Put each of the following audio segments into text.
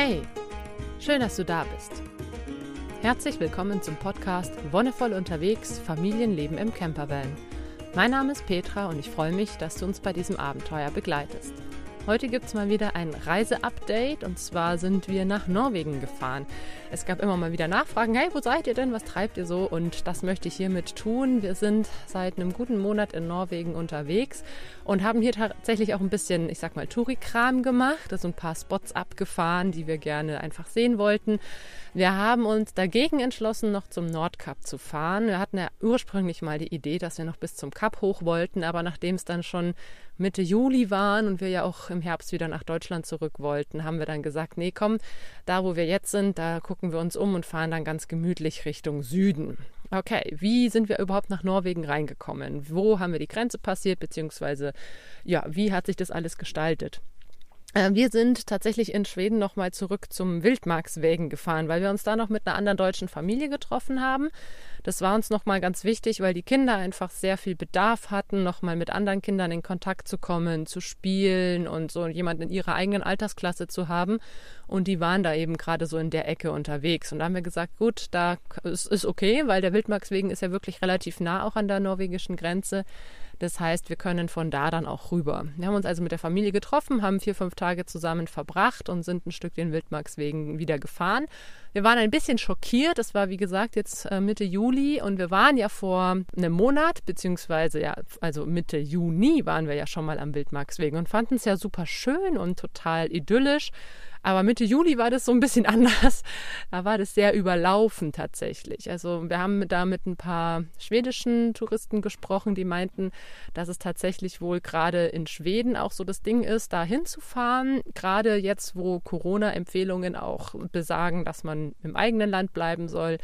Hey, schön, dass du da bist. Herzlich willkommen zum Podcast Wonnevoll unterwegs, Familienleben im Campervan. Mein Name ist Petra und ich freue mich, dass du uns bei diesem Abenteuer begleitest. Heute gibt es mal wieder ein Reiseupdate und zwar sind wir nach Norwegen gefahren. Es gab immer mal wieder Nachfragen, hey, wo seid ihr denn? Was treibt ihr so? Und das möchte ich hiermit tun. Wir sind seit einem guten Monat in Norwegen unterwegs und haben hier tatsächlich auch ein bisschen, ich sag mal, Touri-Kram gemacht, also ein paar Spots abgefahren, die wir gerne einfach sehen wollten. Wir haben uns dagegen entschlossen, noch zum Nordkap zu fahren. Wir hatten ja ursprünglich mal die Idee, dass wir noch bis zum Kap hoch wollten, aber nachdem es dann schon Mitte Juli waren und wir ja auch im Herbst wieder nach Deutschland zurück wollten, haben wir dann gesagt, nee, komm, da wo wir jetzt sind, da gucken wir uns um und fahren dann ganz gemütlich Richtung Süden. Okay, wie sind wir überhaupt nach Norwegen reingekommen? Wo haben wir die Grenze passiert, beziehungsweise ja, wie hat sich das alles gestaltet? Äh, wir sind tatsächlich in Schweden nochmal zurück zum Wildmarkswägen gefahren, weil wir uns da noch mit einer anderen deutschen Familie getroffen haben. Das war uns nochmal ganz wichtig, weil die Kinder einfach sehr viel Bedarf hatten, nochmal mit anderen Kindern in Kontakt zu kommen, zu spielen und so jemanden in ihrer eigenen Altersklasse zu haben. Und die waren da eben gerade so in der Ecke unterwegs. Und da haben wir gesagt, gut, da ist, ist okay, weil der Wildmarkswegen ist ja wirklich relativ nah auch an der norwegischen Grenze. Das heißt, wir können von da dann auch rüber. Wir haben uns also mit der Familie getroffen, haben vier, fünf Tage zusammen verbracht und sind ein Stück den Wildmarkswegen wieder gefahren. Wir waren ein bisschen schockiert. Das war, wie gesagt, jetzt äh, Mitte Juli und wir waren ja vor einem Monat, beziehungsweise ja, also Mitte Juni waren wir ja schon mal am Wildmarkswegen und fanden es ja super schön und total idyllisch. Aber Mitte Juli war das so ein bisschen anders. Da war das sehr überlaufen tatsächlich. Also wir haben da mit ein paar schwedischen Touristen gesprochen, die meinten, dass es tatsächlich wohl gerade in Schweden auch so das Ding ist, da hinzufahren. Gerade jetzt, wo Corona-Empfehlungen auch besagen, dass man im eigenen Land bleiben soll.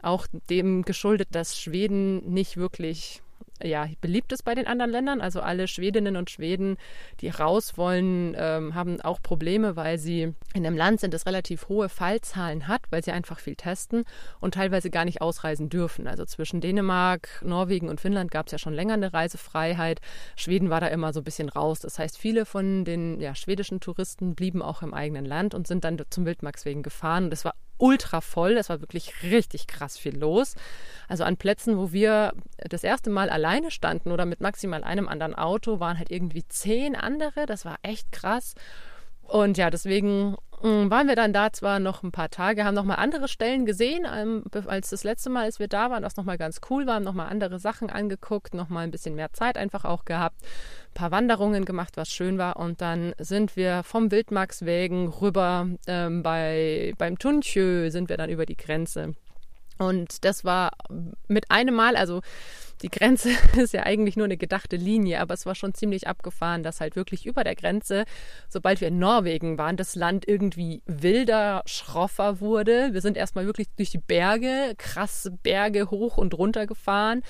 Auch dem geschuldet, dass Schweden nicht wirklich ja, beliebt ist bei den anderen Ländern. Also alle Schwedinnen und Schweden, die raus wollen, ähm, haben auch Probleme, weil sie in einem Land sind, das relativ hohe Fallzahlen hat, weil sie einfach viel testen und teilweise gar nicht ausreisen dürfen. Also zwischen Dänemark, Norwegen und Finnland gab es ja schon länger eine Reisefreiheit. Schweden war da immer so ein bisschen raus. Das heißt, viele von den ja, schwedischen Touristen blieben auch im eigenen Land und sind dann zum Wildmarkswegen gefahren. Und es war ultra voll. Es war wirklich richtig krass viel los. Also an Plätzen, wo wir das erste Mal alleine standen oder mit maximal einem anderen Auto, waren halt irgendwie zehn andere. Das war echt krass. Und ja, deswegen mm, waren wir dann da zwar noch ein paar Tage, haben nochmal andere Stellen gesehen, ähm, als das letzte Mal, als wir da waren, was nochmal ganz cool war, haben nochmal andere Sachen angeguckt, nochmal ein bisschen mehr Zeit einfach auch gehabt, ein paar Wanderungen gemacht, was schön war. Und dann sind wir vom Wildmarkswegen rüber ähm, bei, beim Tunchö, sind wir dann über die Grenze. Und das war mit einem Mal, also die Grenze ist ja eigentlich nur eine gedachte Linie, aber es war schon ziemlich abgefahren, dass halt wirklich über der Grenze, sobald wir in Norwegen waren, das Land irgendwie wilder, schroffer wurde. Wir sind erstmal wirklich durch die Berge, krasse Berge hoch und runter gefahren,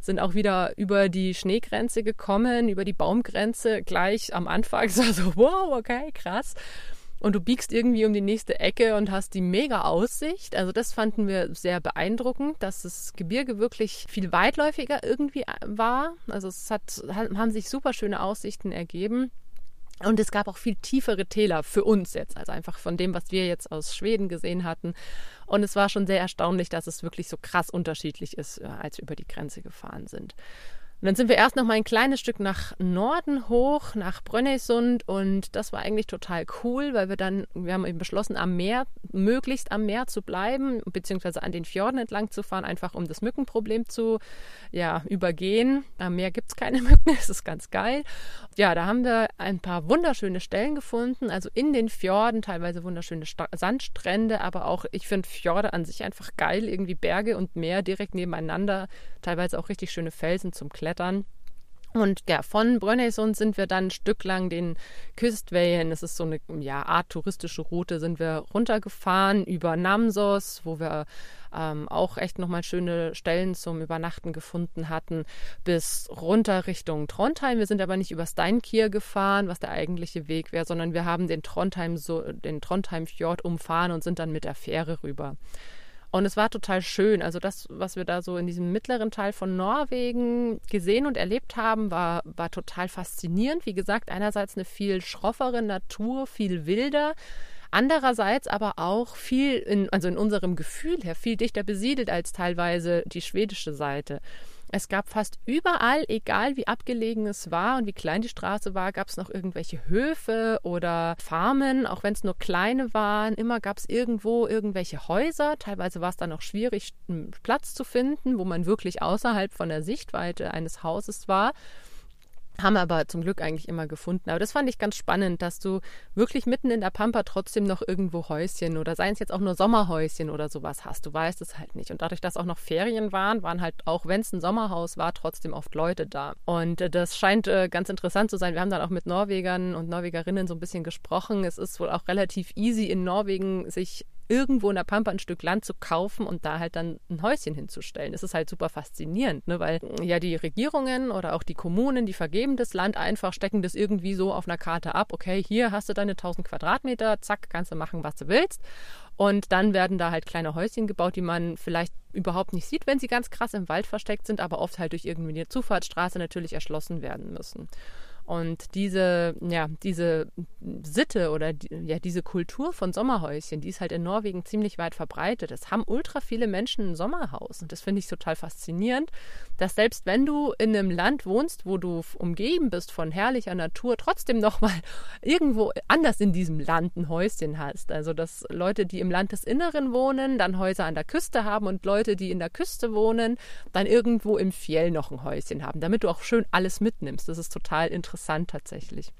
sind auch wieder über die Schneegrenze gekommen, über die Baumgrenze gleich am Anfang. Es war so, wow, okay, krass und du biegst irgendwie um die nächste Ecke und hast die mega Aussicht. Also das fanden wir sehr beeindruckend, dass das Gebirge wirklich viel weitläufiger irgendwie äh, war. Also es hat, haben sich super schöne Aussichten ergeben. Und es gab auch viel tiefere Täler für uns jetzt, also einfach von dem, was wir jetzt aus Schweden gesehen hatten. Und es war schon sehr erstaunlich, dass es wirklich so krass unterschiedlich ist, äh, als wir über die Grenze gefahren sind. Und dann sind wir erst noch mal ein kleines Stück nach Norden hoch, nach Brönnesund und das war eigentlich total cool, weil wir dann, wir haben eben beschlossen, am Meer, möglichst am Meer zu bleiben, beziehungsweise an den Fjorden entlang zu fahren, einfach um das Mückenproblem zu ja, übergehen. Am Meer gibt es keine Mücken, das ist ganz geil. Ja, da haben wir ein paar wunderschöne Stellen gefunden, also in den Fjorden, teilweise wunderschöne Sta Sandstrände, aber auch, ich finde Fjorde an sich einfach geil, irgendwie Berge und Meer direkt nebeneinander, teilweise auch richtig schöne Felsen zum Klettern klettern. Und ja, von Brønnøysund sind wir dann ein Stück lang den Küstwellen, das ist so eine ja, Art touristische Route, sind wir runtergefahren über Namsos, wo wir ähm, auch echt nochmal schöne Stellen zum Übernachten gefunden hatten, bis runter Richtung Trondheim. Wir sind aber nicht über Steinkir gefahren, was der eigentliche Weg wäre, sondern wir haben den Trondheim, so, den Trondheim-Fjord umfahren und sind dann mit der Fähre rüber. Und es war total schön. Also das, was wir da so in diesem mittleren Teil von Norwegen gesehen und erlebt haben, war, war total faszinierend. Wie gesagt, einerseits eine viel schroffere Natur, viel wilder. Andererseits aber auch viel, in, also in unserem Gefühl her, viel dichter besiedelt als teilweise die schwedische Seite. Es gab fast überall, egal wie abgelegen es war und wie klein die Straße war, gab es noch irgendwelche Höfe oder Farmen, auch wenn es nur kleine waren. Immer gab es irgendwo irgendwelche Häuser. Teilweise war es dann auch schwierig, einen Platz zu finden, wo man wirklich außerhalb von der Sichtweite eines Hauses war. Haben aber zum Glück eigentlich immer gefunden. Aber das fand ich ganz spannend, dass du wirklich mitten in der Pampa trotzdem noch irgendwo Häuschen oder seien es jetzt auch nur Sommerhäuschen oder sowas hast. Du weißt es halt nicht. Und dadurch, dass auch noch Ferien waren, waren halt auch, wenn es ein Sommerhaus war, trotzdem oft Leute da. Und äh, das scheint äh, ganz interessant zu sein. Wir haben dann auch mit Norwegern und Norwegerinnen so ein bisschen gesprochen. Es ist wohl auch relativ easy in Norwegen, sich irgendwo in der Pampa ein Stück Land zu kaufen und da halt dann ein Häuschen hinzustellen. Das ist halt super faszinierend, ne? weil ja die Regierungen oder auch die Kommunen, die vergeben das Land einfach, stecken das irgendwie so auf einer Karte ab. Okay, hier hast du deine 1000 Quadratmeter, zack, kannst du machen, was du willst. Und dann werden da halt kleine Häuschen gebaut, die man vielleicht überhaupt nicht sieht, wenn sie ganz krass im Wald versteckt sind, aber oft halt durch irgendwie eine Zufahrtsstraße natürlich erschlossen werden müssen. Und diese, ja, diese Sitte oder die, ja, diese Kultur von Sommerhäuschen, die ist halt in Norwegen ziemlich weit verbreitet. Es haben ultra viele Menschen ein Sommerhaus. Und das finde ich total faszinierend, dass selbst wenn du in einem Land wohnst, wo du umgeben bist von herrlicher Natur, trotzdem nochmal irgendwo anders in diesem Land ein Häuschen hast. Also, dass Leute, die im Landesinneren wohnen, dann Häuser an der Küste haben und Leute, die in der Küste wohnen, dann irgendwo im Fjell noch ein Häuschen haben, damit du auch schön alles mitnimmst. Das ist total interessant interessant tatsächlich.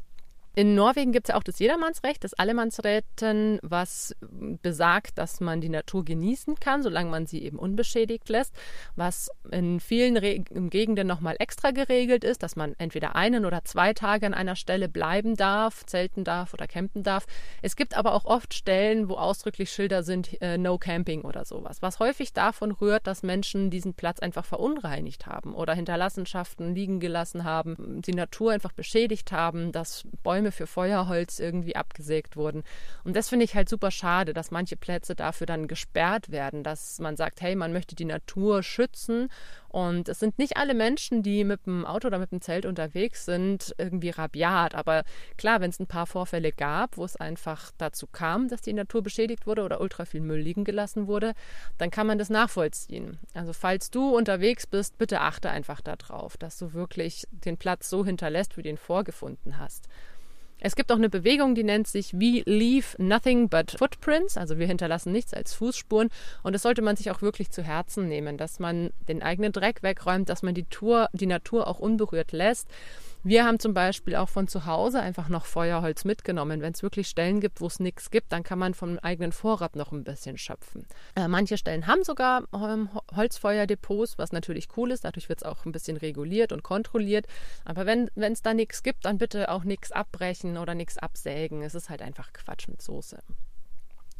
In Norwegen gibt es ja auch das Jedermannsrecht, das Allemannsräten, was besagt, dass man die Natur genießen kann, solange man sie eben unbeschädigt lässt. Was in vielen Re Gegenden nochmal extra geregelt ist, dass man entweder einen oder zwei Tage an einer Stelle bleiben darf, zelten darf oder campen darf. Es gibt aber auch oft Stellen, wo ausdrücklich Schilder sind, äh, No Camping oder sowas. Was häufig davon rührt, dass Menschen diesen Platz einfach verunreinigt haben oder Hinterlassenschaften liegen gelassen haben, die Natur einfach beschädigt haben, dass Bäume Bäume für Feuerholz irgendwie abgesägt wurden. Und das finde ich halt super schade, dass manche Plätze dafür dann gesperrt werden, dass man sagt, hey, man möchte die Natur schützen und es sind nicht alle Menschen, die mit dem Auto oder mit dem Zelt unterwegs sind, irgendwie rabiat. Aber klar, wenn es ein paar Vorfälle gab, wo es einfach dazu kam, dass die Natur beschädigt wurde oder ultra viel Müll liegen gelassen wurde, dann kann man das nachvollziehen. Also falls du unterwegs bist, bitte achte einfach darauf, dass du wirklich den Platz so hinterlässt, wie du ihn vorgefunden hast. Es gibt auch eine Bewegung, die nennt sich We Leave Nothing But Footprints, also wir hinterlassen nichts als Fußspuren. Und das sollte man sich auch wirklich zu Herzen nehmen, dass man den eigenen Dreck wegräumt, dass man die, Tour, die Natur auch unberührt lässt. Wir haben zum Beispiel auch von zu Hause einfach noch Feuerholz mitgenommen. Wenn es wirklich Stellen gibt, wo es nichts gibt, dann kann man vom eigenen Vorrat noch ein bisschen schöpfen. Äh, manche Stellen haben sogar ähm, Holzfeuerdepots, was natürlich cool ist. Dadurch wird es auch ein bisschen reguliert und kontrolliert. Aber wenn es da nichts gibt, dann bitte auch nichts abbrechen oder nichts absägen. Es ist halt einfach Quatsch mit Soße.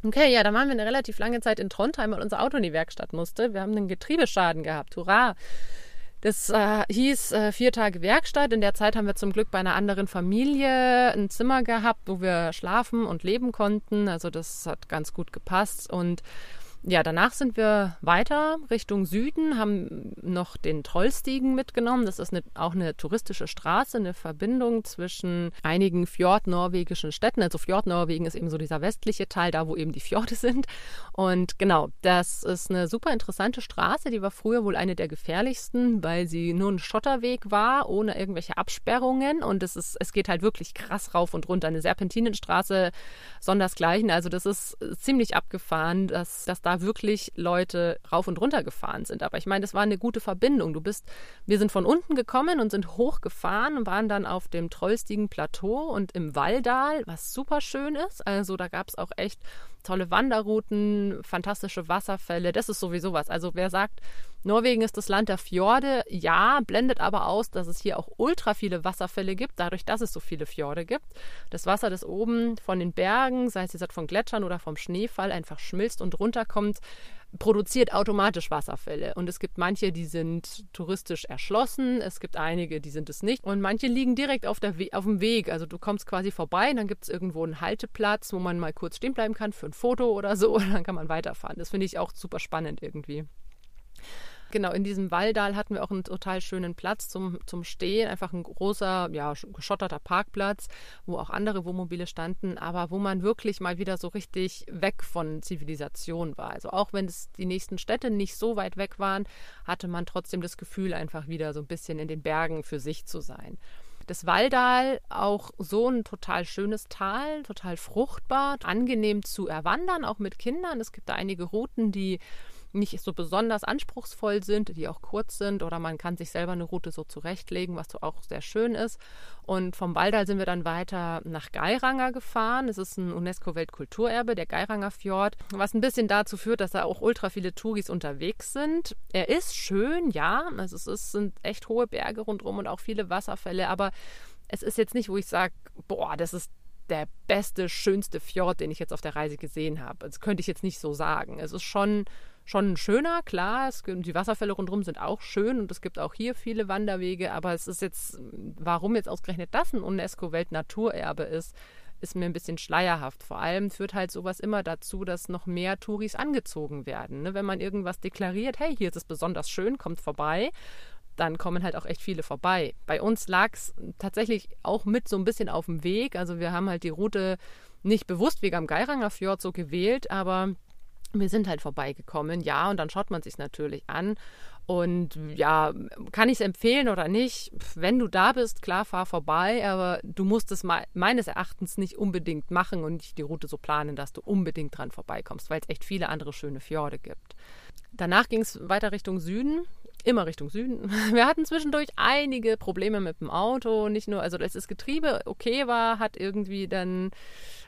Okay, ja, dann waren wir eine relativ lange Zeit in Trondheim, weil unser Auto in die Werkstatt musste. Wir haben einen Getriebeschaden gehabt. Hurra! Das äh, hieß äh, vier Tage Werkstatt. In der Zeit haben wir zum Glück bei einer anderen Familie ein Zimmer gehabt, wo wir schlafen und leben konnten. Also das hat ganz gut gepasst. Und ja, danach sind wir weiter Richtung Süden, haben noch den Trollstigen mitgenommen. Das ist eine, auch eine touristische Straße, eine Verbindung zwischen einigen fjordnorwegischen Städten. Also Fjordnorwegen ist eben so dieser westliche Teil, da wo eben die Fjorde sind. Und genau, das ist eine super interessante Straße. Die war früher wohl eine der gefährlichsten, weil sie nur ein Schotterweg war, ohne irgendwelche Absperrungen. Und es, ist, es geht halt wirklich krass rauf und runter. Eine Serpentinenstraße, sondersgleichen. Also das ist ziemlich abgefahren, dass, dass da wirklich Leute rauf und runter gefahren sind. Aber ich meine, das war eine gute Verbindung. Du bist, wir sind von unten gekommen und sind hochgefahren und waren dann auf dem Trollstigen Plateau und im Walldal, was super schön ist. Also da gab es auch echt tolle Wanderrouten, fantastische Wasserfälle. Das ist sowieso was. Also wer sagt, Norwegen ist das Land der Fjorde, ja, blendet aber aus, dass es hier auch ultra viele Wasserfälle gibt, dadurch, dass es so viele Fjorde gibt. Das Wasser, das oben von den Bergen, sei es jetzt von Gletschern oder vom Schneefall, einfach schmilzt und runterkommt, produziert automatisch Wasserfälle. Und es gibt manche, die sind touristisch erschlossen, es gibt einige, die sind es nicht. Und manche liegen direkt auf, der We auf dem Weg. Also du kommst quasi vorbei, dann gibt es irgendwo einen Halteplatz, wo man mal kurz stehen bleiben kann für ein Foto oder so, und dann kann man weiterfahren. Das finde ich auch super spannend irgendwie. Genau, in diesem Walldal hatten wir auch einen total schönen Platz zum, zum Stehen. Einfach ein großer, ja, geschotterter Parkplatz, wo auch andere Wohnmobile standen, aber wo man wirklich mal wieder so richtig weg von Zivilisation war. Also auch wenn es die nächsten Städte nicht so weit weg waren, hatte man trotzdem das Gefühl, einfach wieder so ein bisschen in den Bergen für sich zu sein. Das Walldal auch so ein total schönes Tal, total fruchtbar, angenehm zu erwandern, auch mit Kindern. Es gibt da einige Routen, die nicht so besonders anspruchsvoll sind, die auch kurz sind oder man kann sich selber eine Route so zurechtlegen, was so auch sehr schön ist. Und vom Waldal sind wir dann weiter nach Geiranger gefahren. Es ist ein UNESCO-Weltkulturerbe, der Geiranger Fjord, was ein bisschen dazu führt, dass da auch ultra viele Touris unterwegs sind. Er ist schön, ja, also es ist, sind echt hohe Berge rundherum und auch viele Wasserfälle, aber es ist jetzt nicht, wo ich sage, boah, das ist der beste, schönste Fjord, den ich jetzt auf der Reise gesehen habe. Das könnte ich jetzt nicht so sagen. Es ist schon schon schöner, klar. Es, die Wasserfälle rundherum sind auch schön und es gibt auch hier viele Wanderwege, aber es ist jetzt, warum jetzt ausgerechnet das ein UNESCO-Weltnaturerbe ist, ist mir ein bisschen schleierhaft. Vor allem führt halt sowas immer dazu, dass noch mehr Touris angezogen werden. Ne? Wenn man irgendwas deklariert, hey, hier ist es besonders schön, kommt vorbei, dann kommen halt auch echt viele vorbei. Bei uns lag es tatsächlich auch mit so ein bisschen auf dem Weg. Also wir haben halt die Route nicht bewusst wegen am Geiranger Fjord so gewählt, aber wir sind halt vorbeigekommen, ja, und dann schaut man sich natürlich an. Und ja, kann ich es empfehlen oder nicht? Wenn du da bist, klar, fahr vorbei, aber du musst es meines Erachtens nicht unbedingt machen und nicht die Route so planen, dass du unbedingt dran vorbeikommst, weil es echt viele andere schöne Fjorde gibt. Danach ging es weiter Richtung Süden immer Richtung Süden. Wir hatten zwischendurch einige Probleme mit dem Auto. Nicht nur, also dass das Getriebe okay war, hat irgendwie dann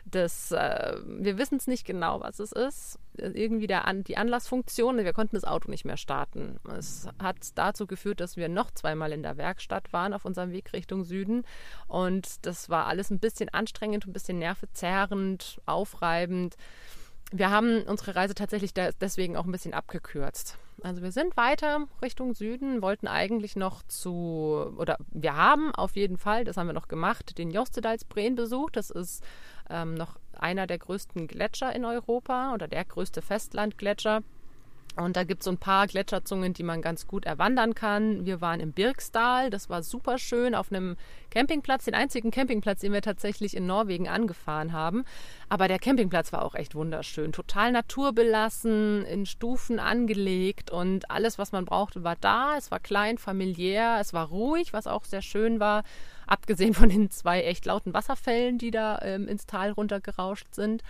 das, äh, wir wissen es nicht genau, was es ist. Irgendwie der, die Anlassfunktion, wir konnten das Auto nicht mehr starten. Es hat dazu geführt, dass wir noch zweimal in der Werkstatt waren auf unserem Weg Richtung Süden. Und das war alles ein bisschen anstrengend, ein bisschen nervezerrend, aufreibend. Wir haben unsere Reise tatsächlich deswegen auch ein bisschen abgekürzt. Also wir sind weiter Richtung Süden, wollten eigentlich noch zu, oder wir haben auf jeden Fall, das haben wir noch gemacht, den Jostedalsbreen besucht. Das ist ähm, noch einer der größten Gletscher in Europa oder der größte Festlandgletscher. Und da gibt es so ein paar Gletscherzungen, die man ganz gut erwandern kann. Wir waren im Birkstal, das war super schön auf einem Campingplatz, den einzigen Campingplatz, den wir tatsächlich in Norwegen angefahren haben. Aber der Campingplatz war auch echt wunderschön, total naturbelassen, in Stufen angelegt und alles, was man brauchte, war da. Es war klein, familiär, es war ruhig, was auch sehr schön war. Abgesehen von den zwei echt lauten Wasserfällen, die da ähm, ins Tal runtergerauscht sind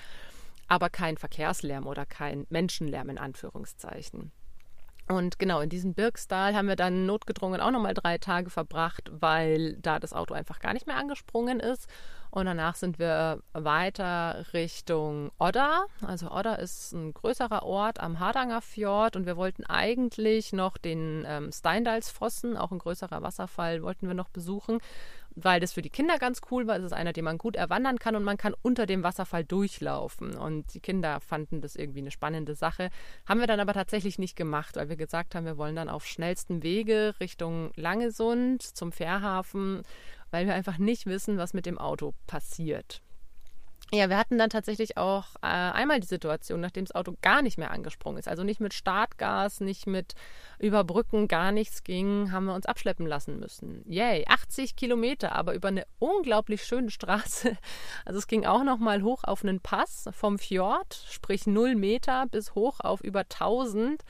aber kein Verkehrslärm oder kein Menschenlärm in Anführungszeichen. Und genau, in diesem Birkstal haben wir dann notgedrungen auch nochmal drei Tage verbracht, weil da das Auto einfach gar nicht mehr angesprungen ist. Und danach sind wir weiter Richtung Odda. Also Odda ist ein größerer Ort am Hardanger Fjord und wir wollten eigentlich noch den ähm, Steindalsfossen, auch ein größerer Wasserfall, wollten wir noch besuchen weil das für die Kinder ganz cool war. Es ist einer, den man gut erwandern kann und man kann unter dem Wasserfall durchlaufen. Und die Kinder fanden das irgendwie eine spannende Sache. Haben wir dann aber tatsächlich nicht gemacht, weil wir gesagt haben, wir wollen dann auf schnellstem Wege Richtung Langesund zum Fährhafen, weil wir einfach nicht wissen, was mit dem Auto passiert. Ja, wir hatten dann tatsächlich auch äh, einmal die Situation, nachdem das Auto gar nicht mehr angesprungen ist, also nicht mit Startgas, nicht mit Überbrücken, gar nichts ging, haben wir uns abschleppen lassen müssen. Yay, 80 Kilometer, aber über eine unglaublich schöne Straße. Also es ging auch noch mal hoch auf einen Pass vom Fjord, sprich 0 Meter bis hoch auf über 1000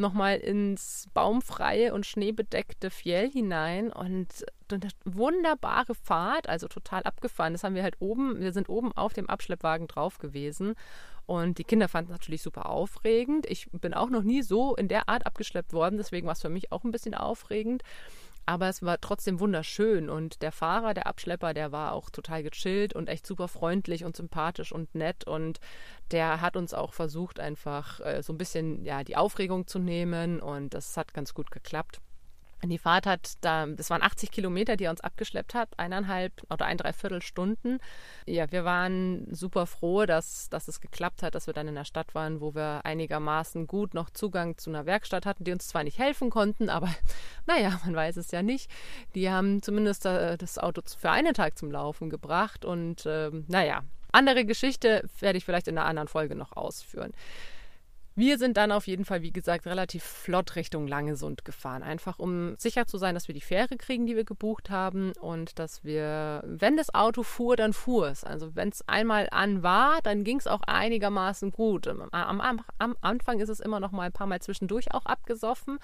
nochmal ins baumfreie und schneebedeckte Fjell hinein und eine wunderbare Fahrt, also total abgefahren. Das haben wir halt oben, wir sind oben auf dem Abschleppwagen drauf gewesen und die Kinder fanden es natürlich super aufregend. Ich bin auch noch nie so in der Art abgeschleppt worden, deswegen war es für mich auch ein bisschen aufregend. Aber es war trotzdem wunderschön und der Fahrer, der Abschlepper, der war auch total gechillt und echt super freundlich und sympathisch und nett und der hat uns auch versucht, einfach äh, so ein bisschen ja, die Aufregung zu nehmen und das hat ganz gut geklappt. Die Fahrt hat da, das waren 80 Kilometer, die er uns abgeschleppt hat, eineinhalb oder ein, dreiviertel Stunden. Ja, wir waren super froh, dass, dass es geklappt hat, dass wir dann in der Stadt waren, wo wir einigermaßen gut noch Zugang zu einer Werkstatt hatten, die uns zwar nicht helfen konnten, aber naja, man weiß es ja nicht. Die haben zumindest äh, das Auto für einen Tag zum Laufen gebracht und äh, naja, andere Geschichte werde ich vielleicht in einer anderen Folge noch ausführen. Wir sind dann auf jeden Fall, wie gesagt, relativ flott Richtung Langesund gefahren. Einfach um sicher zu sein, dass wir die Fähre kriegen, die wir gebucht haben und dass wir, wenn das Auto fuhr, dann fuhr es. Also wenn es einmal an war, dann ging es auch einigermaßen gut. Am, am, am Anfang ist es immer noch mal ein paar Mal zwischendurch auch abgesoffen.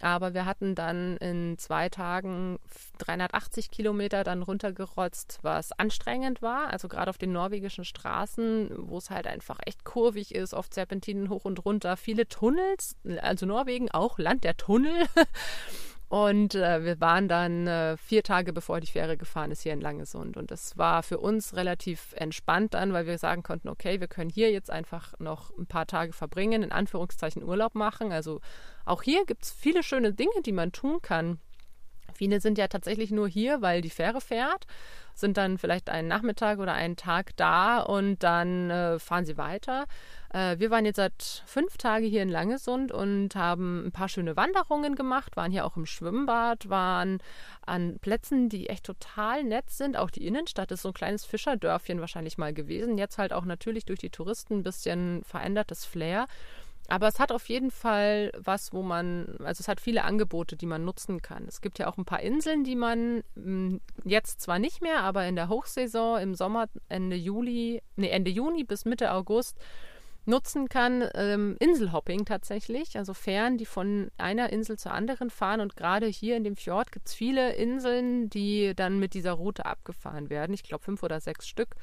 Aber wir hatten dann in zwei Tagen 380 Kilometer dann runtergerotzt, was anstrengend war. Also gerade auf den norwegischen Straßen, wo es halt einfach echt kurvig ist, oft Serpentinen hoch und runter, viele Tunnels. Also Norwegen auch Land der Tunnel. Und äh, wir waren dann äh, vier Tage bevor die Fähre gefahren ist hier in Langesund. Und das war für uns relativ entspannt dann, weil wir sagen konnten, okay, wir können hier jetzt einfach noch ein paar Tage verbringen, in Anführungszeichen Urlaub machen. Also auch hier gibt es viele schöne Dinge, die man tun kann. Viele sind ja tatsächlich nur hier, weil die Fähre fährt, sind dann vielleicht einen Nachmittag oder einen Tag da und dann äh, fahren sie weiter. Äh, wir waren jetzt seit fünf Tagen hier in Langesund und haben ein paar schöne Wanderungen gemacht, waren hier auch im Schwimmbad, waren an Plätzen, die echt total nett sind. Auch die Innenstadt ist so ein kleines Fischerdörfchen wahrscheinlich mal gewesen. Jetzt halt auch natürlich durch die Touristen ein bisschen verändertes Flair. Aber es hat auf jeden Fall was, wo man, also es hat viele Angebote, die man nutzen kann. Es gibt ja auch ein paar Inseln, die man hm, jetzt zwar nicht mehr, aber in der Hochsaison im Sommer, Ende Juli, nee, Ende Juni bis Mitte August nutzen kann. Ähm, Inselhopping tatsächlich, also Fähren, die von einer Insel zur anderen fahren. Und gerade hier in dem Fjord gibt es viele Inseln, die dann mit dieser Route abgefahren werden. Ich glaube fünf oder sechs Stück.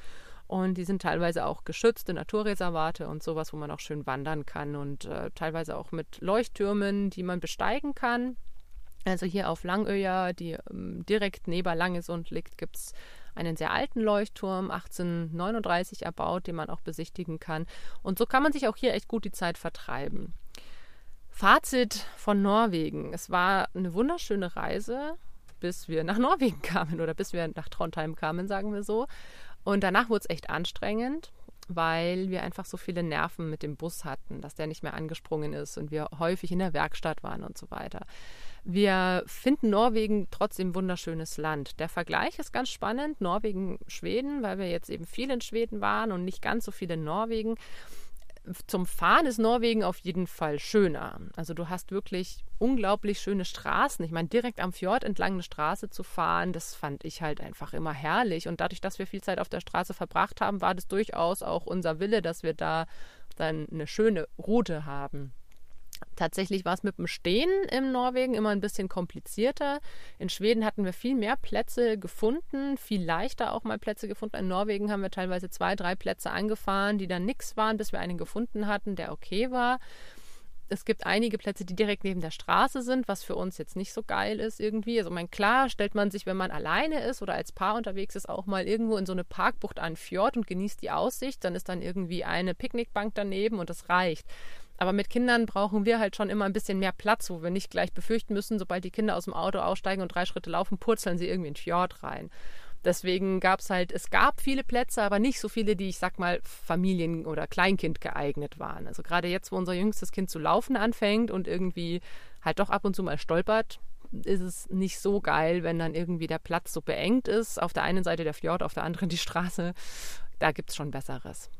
Und die sind teilweise auch geschützte Naturreservate und sowas, wo man auch schön wandern kann und äh, teilweise auch mit Leuchttürmen, die man besteigen kann. Also hier auf Langöja, die ähm, direkt neben Langesund liegt, gibt es einen sehr alten Leuchtturm, 1839 erbaut, den man auch besichtigen kann. Und so kann man sich auch hier echt gut die Zeit vertreiben. Fazit von Norwegen. Es war eine wunderschöne Reise, bis wir nach Norwegen kamen oder bis wir nach Trondheim kamen, sagen wir so. Und danach wurde es echt anstrengend, weil wir einfach so viele Nerven mit dem Bus hatten, dass der nicht mehr angesprungen ist und wir häufig in der Werkstatt waren und so weiter. Wir finden Norwegen trotzdem wunderschönes Land. Der Vergleich ist ganz spannend. Norwegen, Schweden, weil wir jetzt eben viel in Schweden waren und nicht ganz so viel in Norwegen. Zum Fahren ist Norwegen auf jeden Fall schöner. Also du hast wirklich unglaublich schöne Straßen. Ich meine, direkt am Fjord entlang eine Straße zu fahren, das fand ich halt einfach immer herrlich. Und dadurch, dass wir viel Zeit auf der Straße verbracht haben, war das durchaus auch unser Wille, dass wir da dann eine schöne Route haben. Tatsächlich war es mit dem Stehen in Norwegen immer ein bisschen komplizierter. In Schweden hatten wir viel mehr Plätze gefunden, viel leichter auch mal Plätze gefunden. In Norwegen haben wir teilweise zwei, drei Plätze angefahren, die dann nichts waren, bis wir einen gefunden hatten, der okay war. Es gibt einige Plätze, die direkt neben der Straße sind, was für uns jetzt nicht so geil ist irgendwie. Also, mein, klar stellt man sich, wenn man alleine ist oder als Paar unterwegs ist, auch mal irgendwo in so eine Parkbucht an Fjord und genießt die Aussicht. Dann ist dann irgendwie eine Picknickbank daneben und das reicht. Aber mit Kindern brauchen wir halt schon immer ein bisschen mehr Platz, wo wir nicht gleich befürchten müssen, sobald die Kinder aus dem Auto aussteigen und drei Schritte laufen, purzeln sie irgendwie in den Fjord rein. Deswegen gab es halt, es gab viele Plätze, aber nicht so viele, die ich sag mal Familien- oder Kleinkind geeignet waren. Also gerade jetzt, wo unser jüngstes Kind zu laufen anfängt und irgendwie halt doch ab und zu mal stolpert, ist es nicht so geil, wenn dann irgendwie der Platz so beengt ist. Auf der einen Seite der Fjord, auf der anderen die Straße. Da gibt es schon Besseres.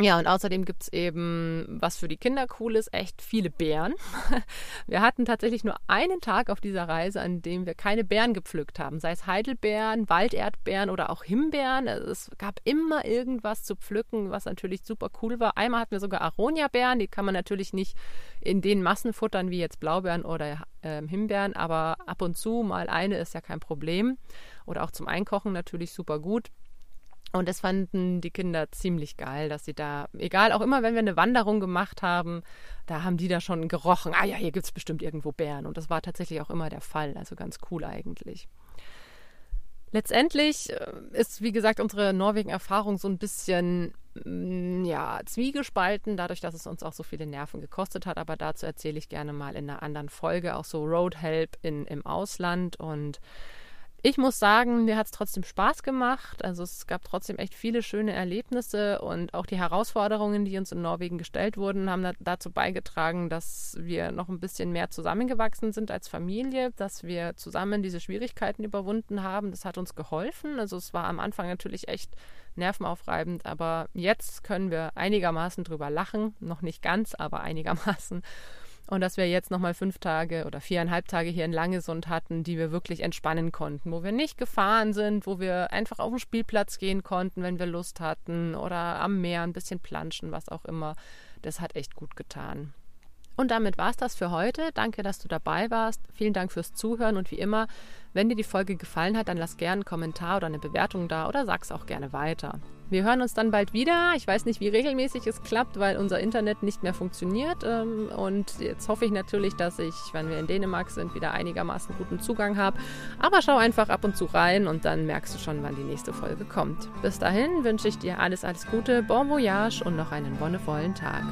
Ja, und außerdem gibt es eben, was für die Kinder cool ist, echt viele Bären. Wir hatten tatsächlich nur einen Tag auf dieser Reise, an dem wir keine Bären gepflückt haben, sei es Heidelbeeren, Walderdbeeren oder auch Himbeeren. Es gab immer irgendwas zu pflücken, was natürlich super cool war. Einmal hatten wir sogar Aronia-Beeren, die kann man natürlich nicht in den Massen futtern wie jetzt Blaubeeren oder äh, Himbeeren, aber ab und zu mal eine ist ja kein Problem. Oder auch zum Einkochen natürlich super gut. Und das fanden die Kinder ziemlich geil, dass sie da, egal, auch immer, wenn wir eine Wanderung gemacht haben, da haben die da schon gerochen, ah ja, hier gibt es bestimmt irgendwo Bären. Und das war tatsächlich auch immer der Fall, also ganz cool eigentlich. Letztendlich äh, ist, wie gesagt, unsere Norwegen-Erfahrung so ein bisschen mm, ja, zwiegespalten, dadurch, dass es uns auch so viele Nerven gekostet hat. Aber dazu erzähle ich gerne mal in einer anderen Folge, auch so Road Help in, im Ausland und Ich muss sagen, mir hat es trotzdem Spaß gemacht. Also es gab trotzdem echt viele schöne Erlebnisse und auch die Herausforderungen, die uns in Norwegen gestellt wurden, haben dazu beigetragen, dass wir noch ein bisschen mehr zusammengewachsen sind als Familie, dass wir zusammen diese Schwierigkeiten überwunden haben. Das hat uns geholfen. Also es war am Anfang natürlich echt nervenaufreibend, aber jetzt können wir einigermaßen drüber lachen. Noch nicht ganz, aber einigermaßen. Und dass wir jetzt nochmal fünf Tage oder viereinhalb Tage hier in Langesund hatten, die wir wirklich entspannen konnten, wo wir nicht gefahren sind, wo wir einfach auf den Spielplatz gehen konnten, wenn wir Lust hatten oder am Meer ein bisschen planschen, was auch immer. Das hat echt gut getan. Und damit war es das für heute. Danke, dass du dabei warst. Vielen Dank fürs Zuhören und wie immer, wenn dir die Folge gefallen hat, dann lass gerne einen Kommentar oder eine Bewertung da oder sag's auch gerne weiter. Wir hören uns dann bald wieder. Ich weiß nicht, wie regelmäßig es klappt, weil unser Internet nicht mehr funktioniert. Ähm, und jetzt hoffe ich natürlich, dass ich, wenn wir in Dänemark sind, wieder einigermaßen guten Zugang habe. Aber schau einfach ab und zu rein und dann merkst du schon, wann die nächste Folge kommt. Bis dahin wünsche ich dir alles, alles Gute, bon voyage und noch einen wonnevollen Tag.